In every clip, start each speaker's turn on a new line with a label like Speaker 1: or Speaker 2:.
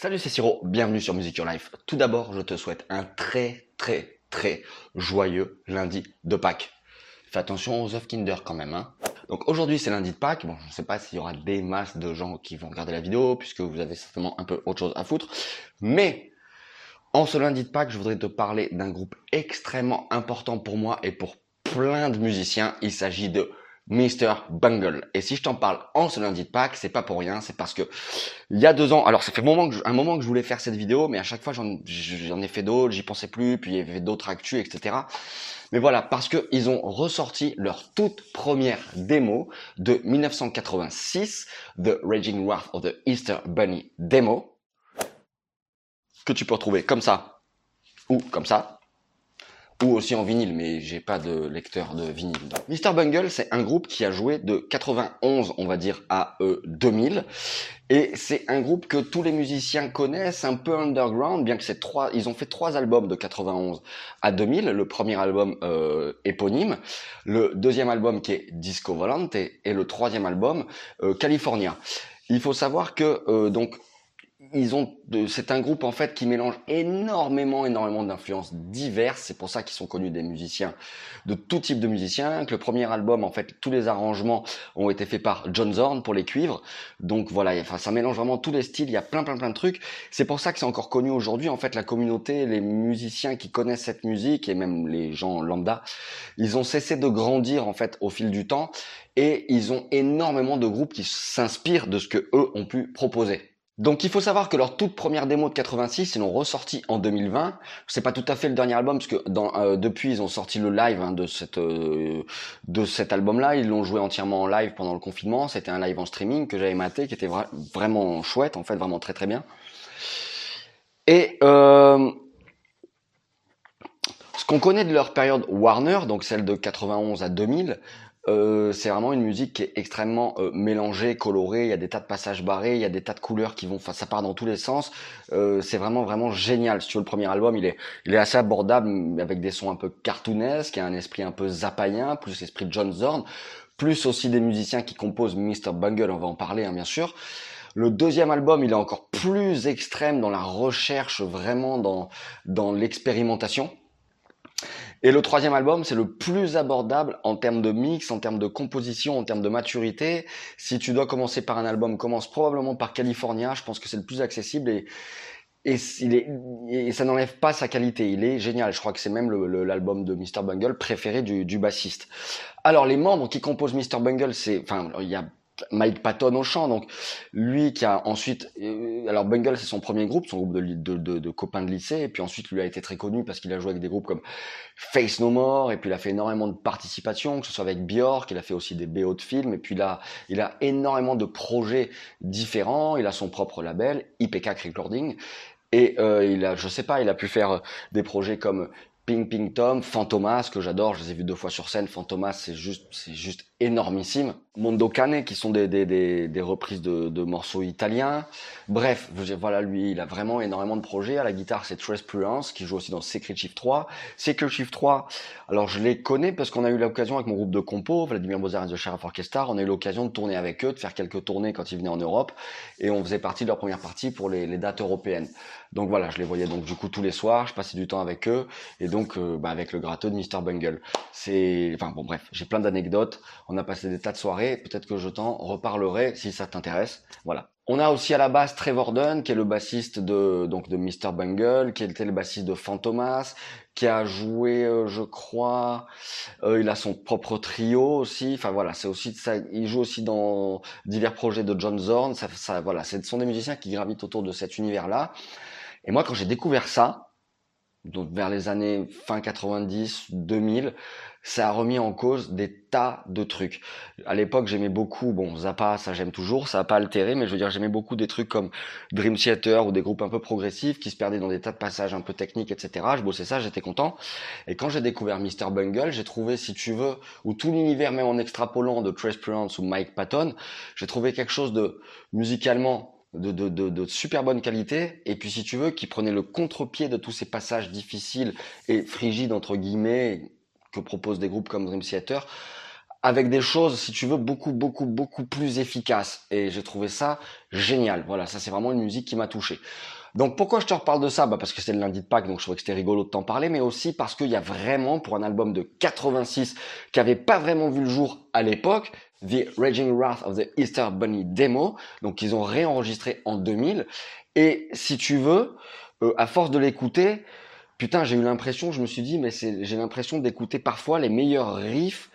Speaker 1: Salut, c'est Siro, bienvenue sur Music Your Life. Tout d'abord, je te souhaite un très très très joyeux lundi de Pâques. Fais attention aux œufs Kinder quand même. Hein. Donc aujourd'hui c'est lundi de Pâques. Bon, je ne sais pas s'il y aura des masses de gens qui vont regarder la vidéo puisque vous avez certainement un peu autre chose à foutre. Mais en ce lundi de Pâques, je voudrais te parler d'un groupe extrêmement important pour moi et pour plein de musiciens. Il s'agit de Mr. Bungle. Et si je t'en parle en ce lundi de Pâques, c'est pas pour rien, c'est parce que il y a deux ans, alors ça fait un moment que je, voulais faire cette vidéo, mais à chaque fois j'en, ai fait d'autres, j'y pensais plus, puis il y avait d'autres actus, etc. Mais voilà, parce que ils ont ressorti leur toute première démo de 1986, The Raging Wrath of the Easter Bunny Demo, que tu peux retrouver comme ça ou comme ça ou aussi en vinyle, mais j'ai pas de lecteur de vinyle. Mr. Bungle, c'est un groupe qui a joué de 91, on va dire, à 2000. Euh, Et c'est un groupe que tous les musiciens connaissent, un peu underground, bien que c'est trois, ils ont fait trois albums de 91 à 2000. Le premier album euh, éponyme, le deuxième album qui est Disco Volante et, le troisième album euh, California. Il faut savoir que euh, donc ils ont c'est un groupe en fait qui mélange énormément énormément d'influences diverses. C'est pour ça qu'ils sont connus des musiciens de tout type de musiciens. Que le premier album en fait tous les arrangements ont été faits par John Zorn pour les cuivres. Donc voilà enfin ça mélange vraiment tous les styles. Il y a plein plein plein de trucs. C'est pour ça que c'est encore connu aujourd'hui en fait la communauté les musiciens qui connaissent cette musique et même les gens lambda ils ont cessé de grandir en fait au fil du temps. Et ils ont énormément de groupes qui s'inspirent de ce que eux ont pu proposer donc il faut savoir que leur toute première démo de 86, ils l'ont ressorti en 2020. C'est pas tout à fait le dernier album parce que dans, euh, depuis ils ont sorti le live hein, de cette euh, de cet album-là. Ils l'ont joué entièrement en live pendant le confinement. C'était un live en streaming que j'avais maté, qui était vraiment chouette, en fait, vraiment très très bien. Et euh, ce qu'on connaît de leur période Warner, donc celle de 91 à 2000, euh, c'est vraiment une musique qui est extrêmement euh, mélangée, colorée. Il y a des tas de passages barrés, il y a des tas de couleurs qui vont, enfin, ça part dans tous les sens. Euh, c'est vraiment vraiment génial. Veux, le premier album, il est, il est assez abordable avec des sons un peu cartoonesques, il y a un esprit un peu zapaïen, plus l'esprit de John Zorn, plus aussi des musiciens qui composent Mr Bungle. On va en parler, hein, bien sûr. Le deuxième album, il est encore plus extrême dans la recherche, vraiment dans dans l'expérimentation. Et le troisième album, c'est le plus abordable en termes de mix, en termes de composition, en termes de maturité. Si tu dois commencer par un album, commence probablement par California. Je pense que c'est le plus accessible et, et, il est, et ça n'enlève pas sa qualité. Il est génial. Je crois que c'est même l'album de Mr. Bungle préféré du, du bassiste. Alors, les membres qui composent Mr. Bungle, c'est, enfin, il y a Mike Patton au chant. Donc lui qui a ensuite, euh, alors Bungle c'est son premier groupe, son groupe de, de, de, de, copains de lycée, et puis ensuite lui a été très connu parce qu'il a joué avec des groupes comme Face No More, et puis il a fait énormément de participation, que ce soit avec Björk, il a fait aussi des BO de films, et puis là il a énormément de projets différents. Il a son propre label, IPK Recording. Et euh, il a, je sais pas, il a pu faire des projets comme Ping Ping Tom, Fantomas que j'adore, je les ai vus deux fois sur scène. Fantomas, c'est juste, c'est juste énormissime. Mondo Cane, qui sont des, des, des, des reprises de, de, morceaux italiens. Bref, voilà, lui, il a vraiment énormément de projets. À la guitare, c'est Trace Prudence, qui joue aussi dans Secret Shift 3. Secret Shift 3, alors je les connais parce qu'on a eu l'occasion avec mon groupe de compo, Vladimir Bozar et The Sheriff Orchestra, on a eu l'occasion de tourner avec eux, de faire quelques tournées quand ils venaient en Europe, et on faisait partie de leur première partie pour les, les dates européennes. Donc voilà, je les voyais donc du coup tous les soirs, je passais du temps avec eux, et donc euh, bah, avec le gratteux de Mr. Bungle. C'est, enfin bon bref, j'ai plein d'anecdotes, on a passé des tas de soirées, peut-être que je t'en reparlerai si ça t'intéresse. Voilà. On a aussi à la base Trevor Dunn, qui est le bassiste de donc de Mr. Bungle, qui était le bassiste de Fantomas, qui a joué, euh, je crois, euh, il a son propre trio aussi. Enfin voilà, c'est aussi ça. Il joue aussi dans divers projets de John Zorn. Ça, ça voilà, ce sont des musiciens qui gravitent autour de cet univers-là. Et moi, quand j'ai découvert ça, donc vers les années fin 90, 2000, ça a remis en cause des tas de trucs. À l'époque, j'aimais beaucoup, bon, Zappa, ça j'aime toujours, ça a pas altéré, mais je veux dire, j'aimais beaucoup des trucs comme Dream Theater ou des groupes un peu progressifs qui se perdaient dans des tas de passages un peu techniques, etc. Je bossais ça, j'étais content. Et quand j'ai découvert Mr. Bungle, j'ai trouvé, si tu veux, ou tout l'univers, même en extrapolant de Trace Prudence ou Mike Patton, j'ai trouvé quelque chose de musicalement de, de, de, de, super bonne qualité, et puis si tu veux, qui prenait le contre-pied de tous ces passages difficiles et frigides, entre guillemets, que proposent des groupes comme Dream Theater, avec des choses, si tu veux, beaucoup, beaucoup, beaucoup plus efficaces. Et j'ai trouvé ça génial. Voilà, ça c'est vraiment une musique qui m'a touché. Donc pourquoi je te reparle de ça? Bah Parce que c'est le lundi de Pâques, donc je trouvais que c'était rigolo de t'en parler, mais aussi parce qu'il y a vraiment, pour un album de 86 qui avait pas vraiment vu le jour à l'époque, The Raging Wrath of the Easter Bunny Demo, donc ils ont réenregistré en 2000. Et si tu veux, euh, à force de l'écouter, putain, j'ai eu l'impression, je me suis dit, mais j'ai l'impression d'écouter parfois les meilleurs riffs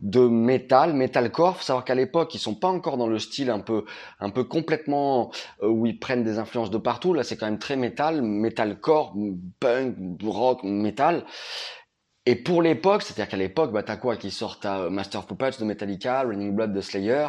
Speaker 1: de métal, metalcore. Faut savoir qu'à l'époque, ils sont pas encore dans le style un peu, un peu complètement euh, où ils prennent des influences de partout. Là, c'est quand même très métal, metalcore, punk, rock, metal. Et pour l'époque, c'est-à-dire qu'à l'époque, bah, t'as quoi qui sort? À Master of Puppets de Metallica, Running Blood de Slayer.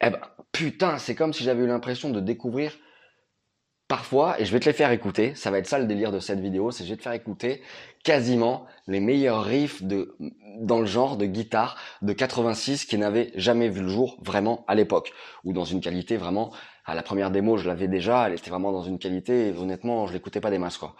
Speaker 1: Eh ben, putain, c'est comme si j'avais eu l'impression de découvrir parfois, et je vais te les faire écouter, ça va être ça le délire de cette vidéo, c'est je vais te faire écouter quasiment les meilleurs riffs de, dans le genre de guitare de 86 qui n'avaient jamais vu le jour vraiment à l'époque, ou dans une qualité vraiment, la première démo je l'avais déjà, elle était vraiment dans une qualité, honnêtement je l'écoutais pas des masses quoi.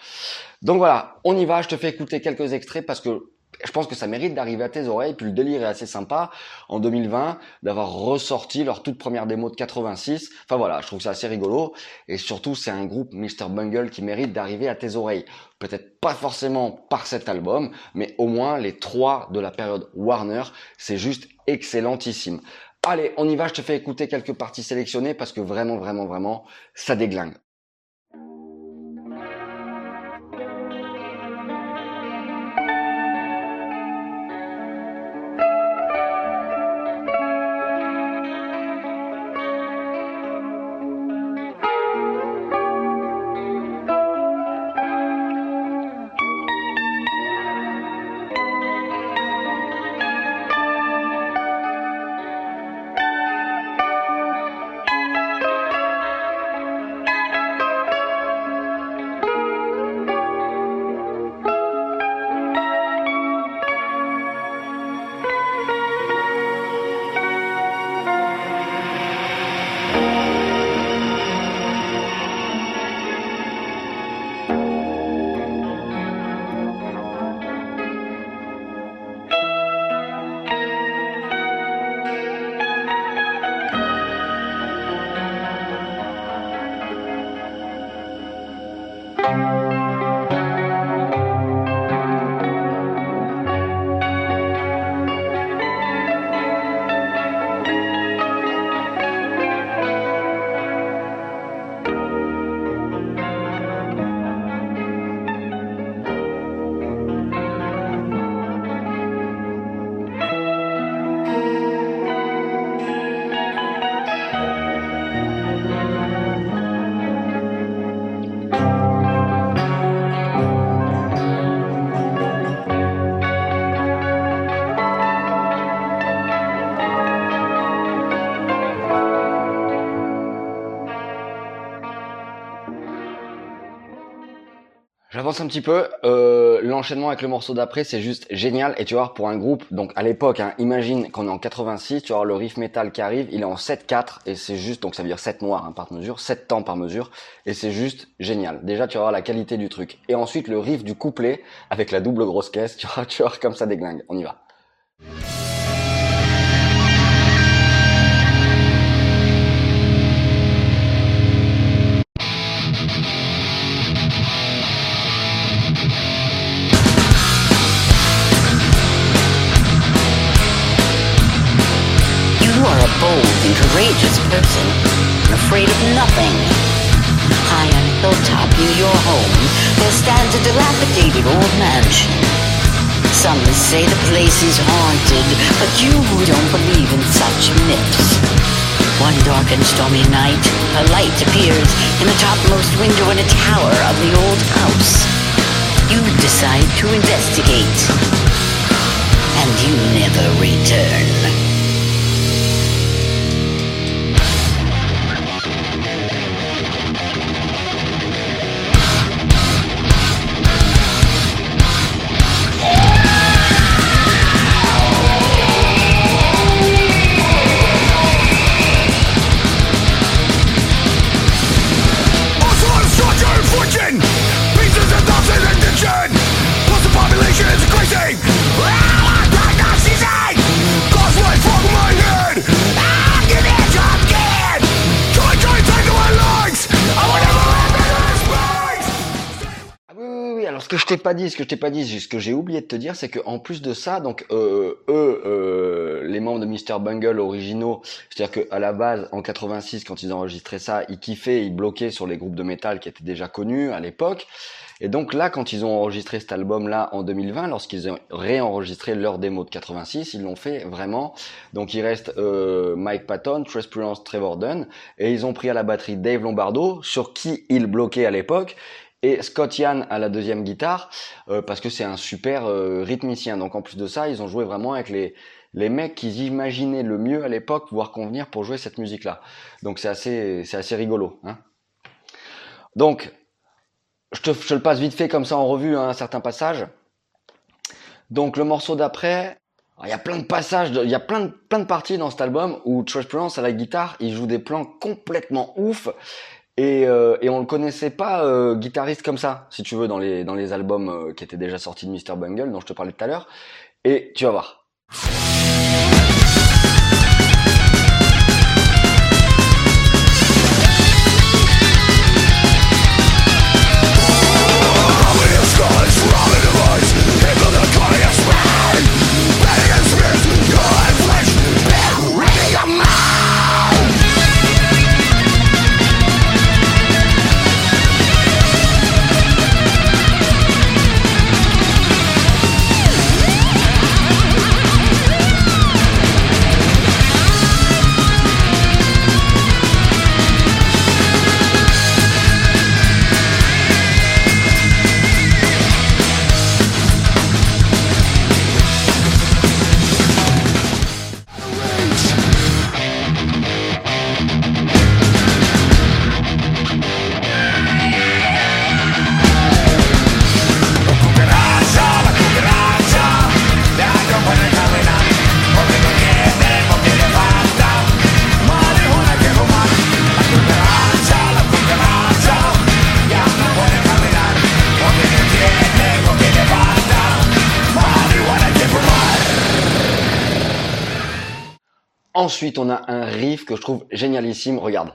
Speaker 1: Donc voilà, on y va, je te fais écouter quelques extraits parce que je pense que ça mérite d'arriver à tes oreilles. Puis le délire est assez sympa en 2020 d'avoir ressorti leur toute première démo de 86. Enfin voilà, je trouve ça assez rigolo. Et surtout, c'est un groupe Mr. Bungle qui mérite d'arriver à tes oreilles. Peut-être pas forcément par cet album, mais au moins les trois de la période Warner, c'est juste excellentissime. Allez, on y va, je te fais écouter quelques parties sélectionnées parce que vraiment, vraiment, vraiment, ça déglingue. Un petit peu. Euh, L'enchaînement avec le morceau d'après, c'est juste génial. Et tu vois, pour un groupe, donc à l'époque, hein, imagine qu'on est en 86, tu vois le riff metal qui arrive, il est en 7-4 et c'est juste, donc ça veut dire 7 noirs hein, par mesure, 7 temps par mesure, et c'est juste génial. Déjà, tu vas voir la qualité du truc. Et ensuite, le riff du couplet avec la double grosse caisse, tu vois, tu vois comme ça déglingue. On y va.
Speaker 2: Nothing. High on a hilltop near your home, there stands a dilapidated old mansion. Some say the place is haunted, but you don't believe in such myths. One dark and stormy night, a light appears in the topmost window in a tower of the old house. You decide to investigate, and you never return.
Speaker 1: Que je t'ai pas dit, ce que je t'ai pas dit, ce que j'ai oublié de te dire, c'est qu'en plus de ça, donc euh, eux, euh, les membres de Mr Bungle originaux, c'est-à-dire qu'à la base, en 86, quand ils enregistraient ça, ils kiffaient, ils bloquaient sur les groupes de métal qui étaient déjà connus à l'époque. Et donc là, quand ils ont enregistré cet album-là en 2020, lorsqu'ils ont réenregistré leur démo de 86, ils l'ont fait vraiment. Donc il reste euh, Mike Patton, Tress Prudence, Trevor Dunn, et ils ont pris à la batterie Dave Lombardo, sur qui ils bloquaient à l'époque, et Scott Yann à la deuxième guitare, euh, parce que c'est un super euh, rythmicien. Donc en plus de ça, ils ont joué vraiment avec les les mecs qu'ils imaginaient le mieux à l'époque pouvoir convenir pour jouer cette musique-là. Donc c'est assez, c'est assez rigolo. Hein Donc je te, je le passe vite fait comme ça en revue, hein, un certain passage. Donc le morceau d'après, il y a plein de passages, il y a plein de, plein de parties dans cet album où Trash Prudence à la guitare, il joue des plans complètement ouf et, euh, et on le connaissait pas euh, guitariste comme ça, si tu veux, dans les dans les albums euh, qui étaient déjà sortis de Mr Bungle dont je te parlais tout à l'heure. Et tu vas voir. Ensuite, on a un riff que je trouve génialissime. Regarde.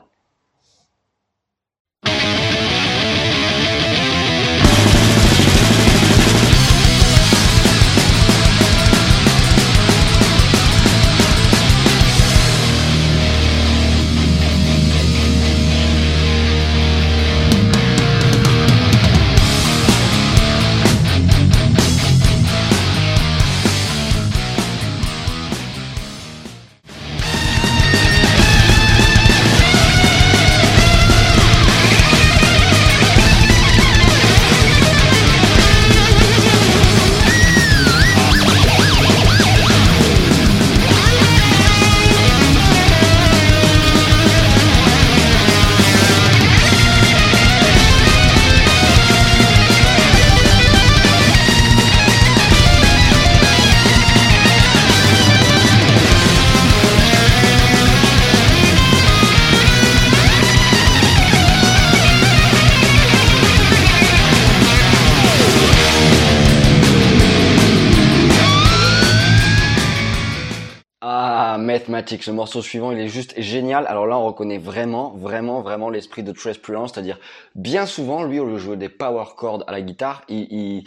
Speaker 1: Ce morceau suivant, il est juste génial. Alors là, on reconnaît vraiment, vraiment, vraiment l'esprit de Trace Prudence, c'est-à-dire bien souvent, lui, au lieu de jouer des power chords à la guitare, il,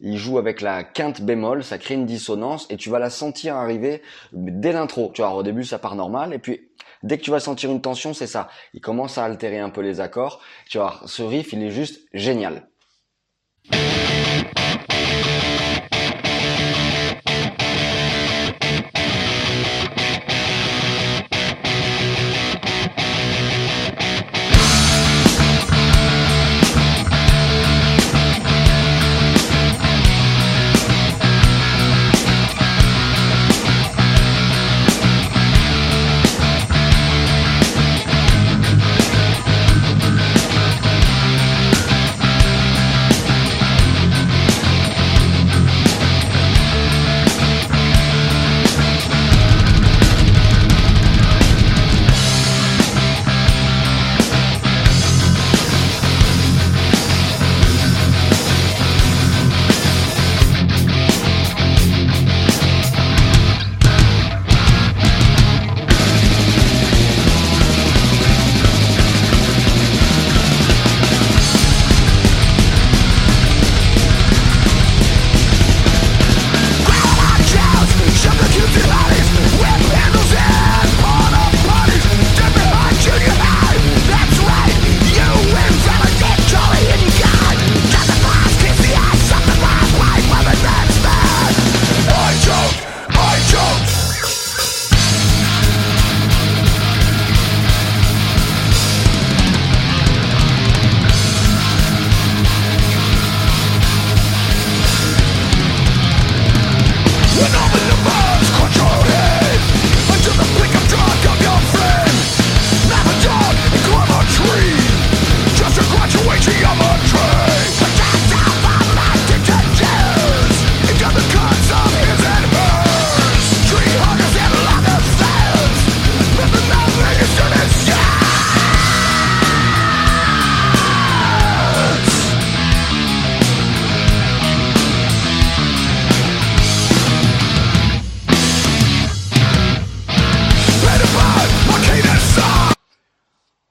Speaker 1: joue avec la quinte bémol, ça crée une dissonance et tu vas la sentir arriver dès l'intro. Tu vois, au début, ça part normal et puis dès que tu vas sentir une tension, c'est ça. Il commence à altérer un peu les accords. Tu vois, ce riff, il est juste génial.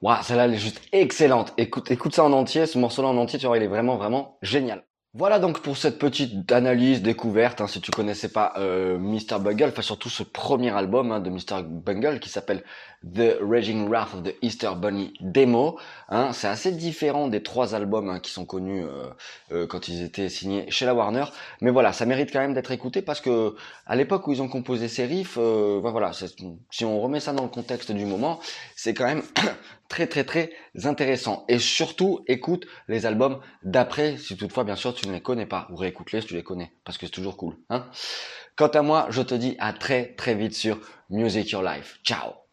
Speaker 1: Wow, celle-là, elle est juste excellente. Écoute, écoute ça en entier, ce morceau-là en entier, tu vois, il est vraiment, vraiment génial. Voilà donc pour cette petite analyse découverte. Hein, si tu connaissais pas euh, Mr Bungle, enfin surtout ce premier album hein, de Mr Bungle qui s'appelle The Raging Wrath of the Easter Bunny Demo. Hein, c'est assez différent des trois albums hein, qui sont connus euh, euh, quand ils étaient signés chez la Warner. Mais voilà, ça mérite quand même d'être écouté parce que à l'époque où ils ont composé ces riffs, euh, voilà, si on remet ça dans le contexte du moment, c'est quand même très très très intéressant. Et surtout, écoute les albums d'après, si toutefois bien sûr tu ne les connais pas, ou réécoute-les si tu les connais, parce que c'est toujours cool. Hein Quant à moi, je te dis à très très vite sur Music Your Life. Ciao